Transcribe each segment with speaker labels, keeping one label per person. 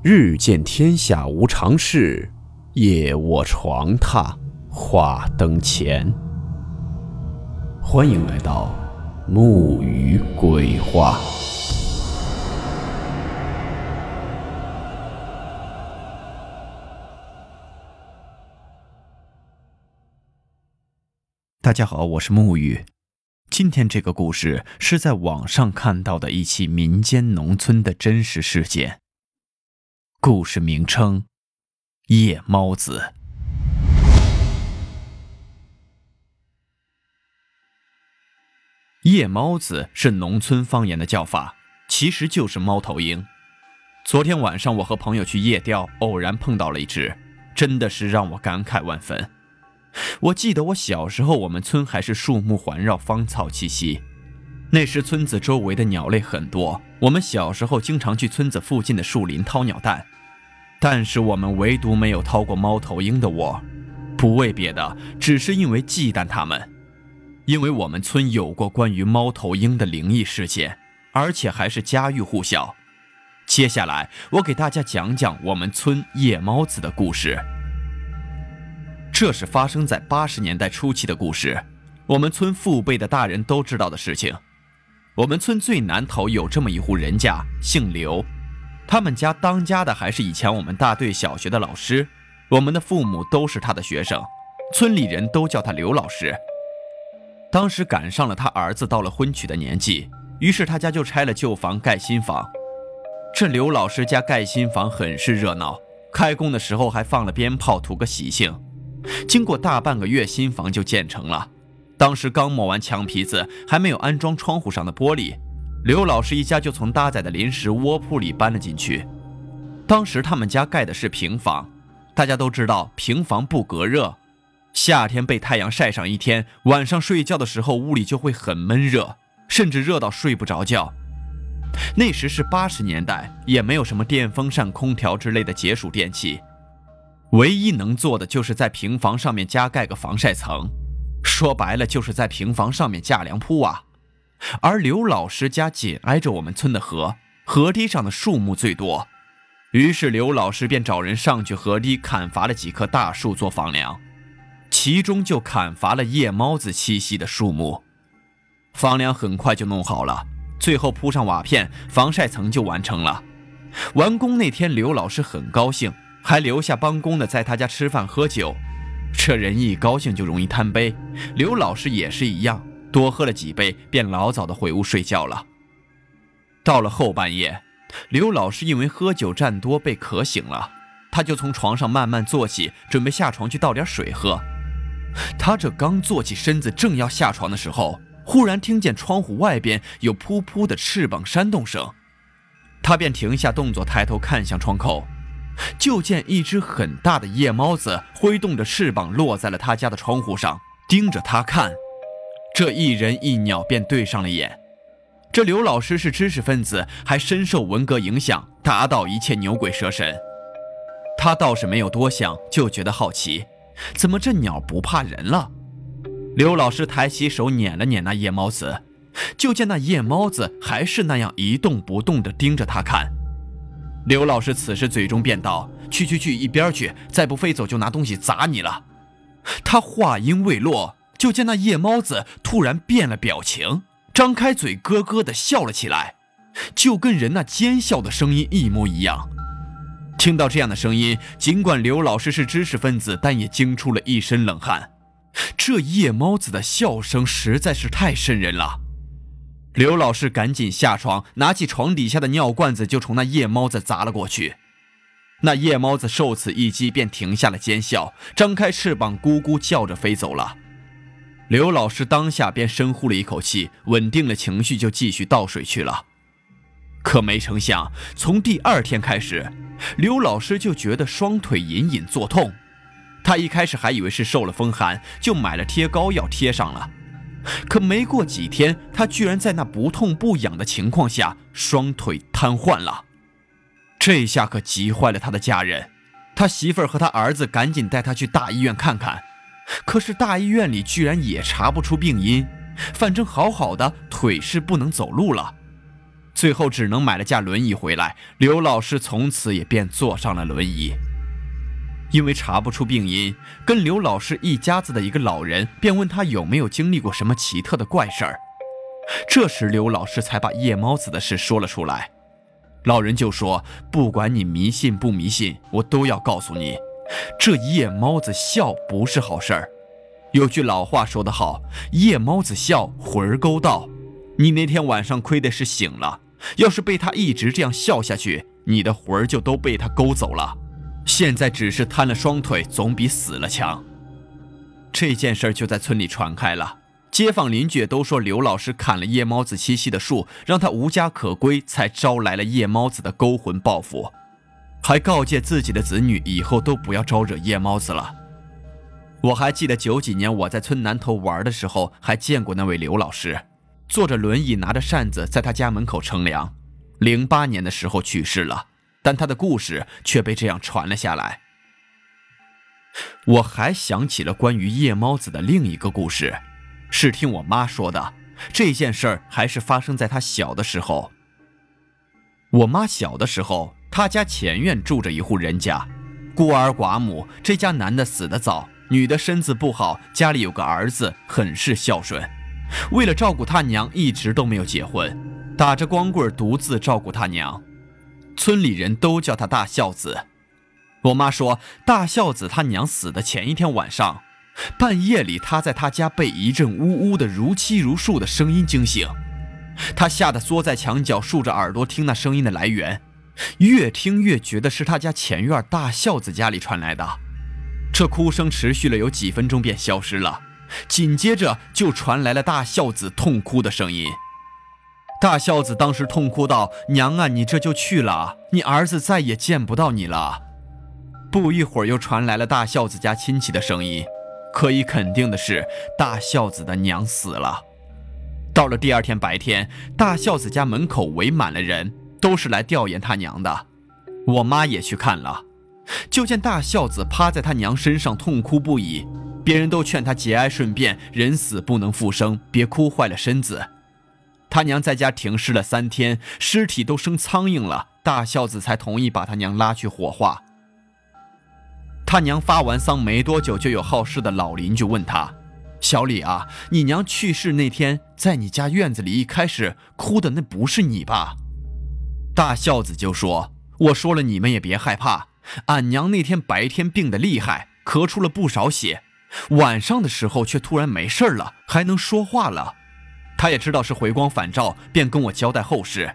Speaker 1: 日见天下无常事，夜卧床榻话灯前。欢迎来到木鱼鬼话。
Speaker 2: 大家好，我是木鱼。今天这个故事是在网上看到的一起民间农村的真实事件。故事名称：夜猫子。夜猫子是农村方言的叫法，其实就是猫头鹰。昨天晚上我和朋友去夜钓，偶然碰到了一只，真的是让我感慨万分。我记得我小时候，我们村还是树木环绕、芳草萋萋。那时村子周围的鸟类很多，我们小时候经常去村子附近的树林掏鸟蛋。但是我们唯独没有掏过猫头鹰的窝，不为别的，只是因为忌惮它们。因为我们村有过关于猫头鹰的灵异事件，而且还是家喻户晓。接下来我给大家讲讲我们村夜猫子的故事。这是发生在八十年代初期的故事，我们村父辈的大人都知道的事情。我们村最南头有这么一户人家，姓刘，他们家当家的还是以前我们大队小学的老师，我们的父母都是他的学生，村里人都叫他刘老师。当时赶上了他儿子到了婚娶的年纪，于是他家就拆了旧房盖新房。这刘老师家盖新房很是热闹，开工的时候还放了鞭炮，图个喜庆。经过大半个月，新房就建成了。当时刚抹完墙皮子，还没有安装窗户上的玻璃，刘老师一家就从搭载的临时窝铺里搬了进去。当时他们家盖的是平房，大家都知道平房不隔热，夏天被太阳晒上一天，晚上睡觉的时候屋里就会很闷热，甚至热到睡不着觉。那时是八十年代，也没有什么电风扇、空调之类的解暑电器。唯一能做的就是在平房上面加盖个防晒层，说白了就是在平房上面架凉铺啊。而刘老师家紧挨着我们村的河，河堤上的树木最多，于是刘老师便找人上去河堤砍伐了几棵大树做房梁，其中就砍伐了夜猫子栖息的树木。房梁很快就弄好了，最后铺上瓦片，防晒层就完成了。完工那天，刘老师很高兴。还留下帮工的在他家吃饭喝酒，这人一高兴就容易贪杯。刘老师也是一样，多喝了几杯，便老早的回屋睡觉了。到了后半夜，刘老师因为喝酒占多被渴醒了，他就从床上慢慢坐起，准备下床去倒点水喝。他这刚坐起身子，正要下床的时候，忽然听见窗户外边有噗噗的翅膀扇动声，他便停下动作，抬头看向窗口。就见一只很大的夜猫子挥动着翅膀落在了他家的窗户上，盯着他看。这一人一鸟便对上了眼。这刘老师是知识分子，还深受文革影响，打倒一切牛鬼蛇神。他倒是没有多想，就觉得好奇，怎么这鸟不怕人了？刘老师抬起手捻了捻那夜猫子，就见那夜猫子还是那样一动不动地盯着他看。刘老师此时嘴中便道：“去去去，一边去！再不飞走，就拿东西砸你了。”他话音未落，就见那夜猫子突然变了表情，张开嘴咯咯地笑了起来，就跟人那奸笑的声音一模一样。听到这样的声音，尽管刘老师是知识分子，但也惊出了一身冷汗。这夜猫子的笑声实在是太瘆人了。刘老师赶紧下床，拿起床底下的尿罐子，就冲那夜猫子砸了过去。那夜猫子受此一击，便停下了尖笑，张开翅膀，咕咕叫着飞走了。刘老师当下便深呼了一口气，稳定了情绪，就继续倒水去了。可没成想，从第二天开始，刘老师就觉得双腿隐隐作痛。他一开始还以为是受了风寒，就买了贴膏药贴上了。可没过几天，他居然在那不痛不痒的情况下，双腿瘫痪了。这下可急坏了他的家人，他媳妇儿和他儿子赶紧带他去大医院看看。可是大医院里居然也查不出病因，反正好好的腿是不能走路了。最后只能买了架轮椅回来。刘老师从此也便坐上了轮椅。因为查不出病因，跟刘老师一家子的一个老人便问他有没有经历过什么奇特的怪事儿。这时刘老师才把夜猫子的事说了出来。老人就说：“不管你迷信不迷信，我都要告诉你，这夜猫子笑不是好事儿。有句老话说得好，夜猫子笑，魂儿勾到。你那天晚上亏的是醒了，要是被他一直这样笑下去，你的魂儿就都被他勾走了。”现在只是瘫了双腿，总比死了强。这件事就在村里传开了，街坊邻居都说刘老师砍了夜猫子栖息的树，让他无家可归，才招来了夜猫子的勾魂报复，还告诫自己的子女以后都不要招惹夜猫子了。我还记得九几年我在村南头玩的时候，还见过那位刘老师，坐着轮椅，拿着扇子，在他家门口乘凉。零八年的时候去世了。但他的故事却被这样传了下来。我还想起了关于夜猫子的另一个故事，是听我妈说的。这件事儿还是发生在他小的时候。我妈小的时候，他家前院住着一户人家，孤儿寡母。这家男的死得早，女的身子不好，家里有个儿子，很是孝顺。为了照顾他娘，一直都没有结婚，打着光棍独自照顾他娘。村里人都叫他大孝子。我妈说，大孝子他娘死的前一天晚上，半夜里他在他家被一阵呜呜的如泣如诉的声音惊醒，他吓得缩在墙角，竖着耳朵听那声音的来源，越听越觉得是他家前院大孝子家里传来的。这哭声持续了有几分钟，便消失了，紧接着就传来了大孝子痛哭的声音。大孝子当时痛哭道：“娘啊，你这就去了，你儿子再也见不到你了。”不一会儿，又传来了大孝子家亲戚的声音。可以肯定的是，大孝子的娘死了。到了第二天白天，大孝子家门口围满了人，都是来吊唁他娘的。我妈也去看了，就见大孝子趴在他娘身上痛哭不已。别人都劝他节哀顺变，人死不能复生，别哭坏了身子。他娘在家停尸了三天，尸体都生苍蝇了，大孝子才同意把他娘拉去火化。他娘发完丧没多久，就有好事的老邻居问他：“小李啊，你娘去世那天，在你家院子里，一开始哭的那不是你吧？”大孝子就说：“我说了，你们也别害怕，俺娘那天白天病得厉害，咳出了不少血，晚上的时候却突然没事了，还能说话了。”他也知道是回光返照，便跟我交代后事。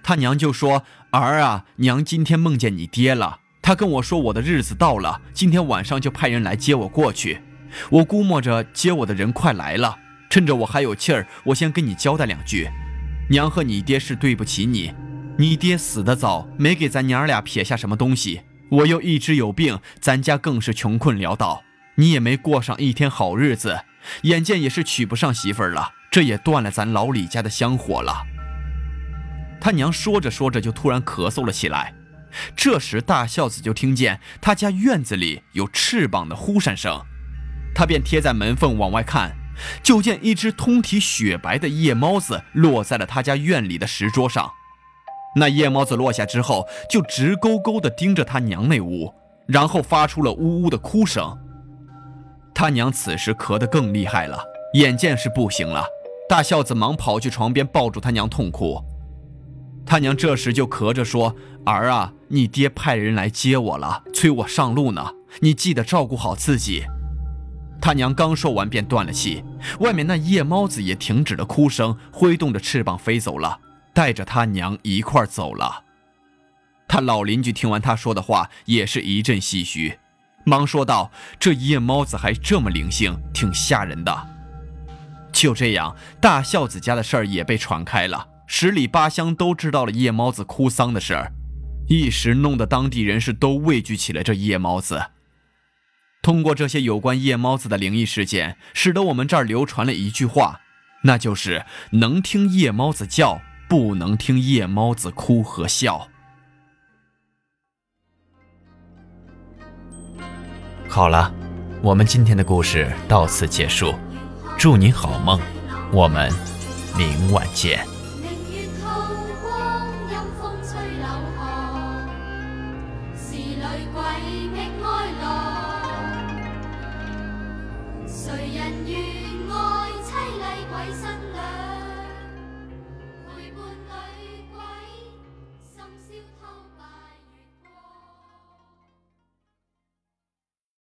Speaker 2: 他娘就说：“儿啊，娘今天梦见你爹了。他跟我说我的日子到了，今天晚上就派人来接我过去。我估摸着接我的人快来了，趁着我还有气儿，我先跟你交代两句。娘和你爹是对不起你，你爹死得早，没给咱娘俩撇下什么东西。我又一直有病，咱家更是穷困潦倒，你也没过上一天好日子，眼见也是娶不上媳妇儿了。”这也断了咱老李家的香火了。他娘说着说着就突然咳嗽了起来，这时大孝子就听见他家院子里有翅膀的呼扇声，他便贴在门缝往外看，就见一只通体雪白的夜猫子落在了他家院里的石桌上。那夜猫子落下之后，就直勾勾地盯着他娘那屋，然后发出了呜呜的哭声。他娘此时咳得更厉害了，眼见是不行了。大孝子忙跑去床边抱住他娘痛哭，他娘这时就咳着说：“儿啊，你爹派人来接我了，催我上路呢，你记得照顾好自己。”他娘刚说完便断了气，外面那夜猫子也停止了哭声，挥动着翅膀飞走了，带着他娘一块走了。他老邻居听完他说的话，也是一阵唏嘘，忙说道：“这夜猫子还这么灵性，挺吓人的。”就这样，大孝子家的事儿也被传开了，十里八乡都知道了夜猫子哭丧的事儿，一时弄得当地人是都畏惧起了这夜猫子。通过这些有关夜猫子的灵异事件，使得我们这儿流传了一句话，那就是能听夜猫子叫，不能听夜猫子哭和笑。好了，我们今天的故事到此结束，祝你好梦，我们明晚见。
Speaker 3: 谁人愿爱凄厉鬼神？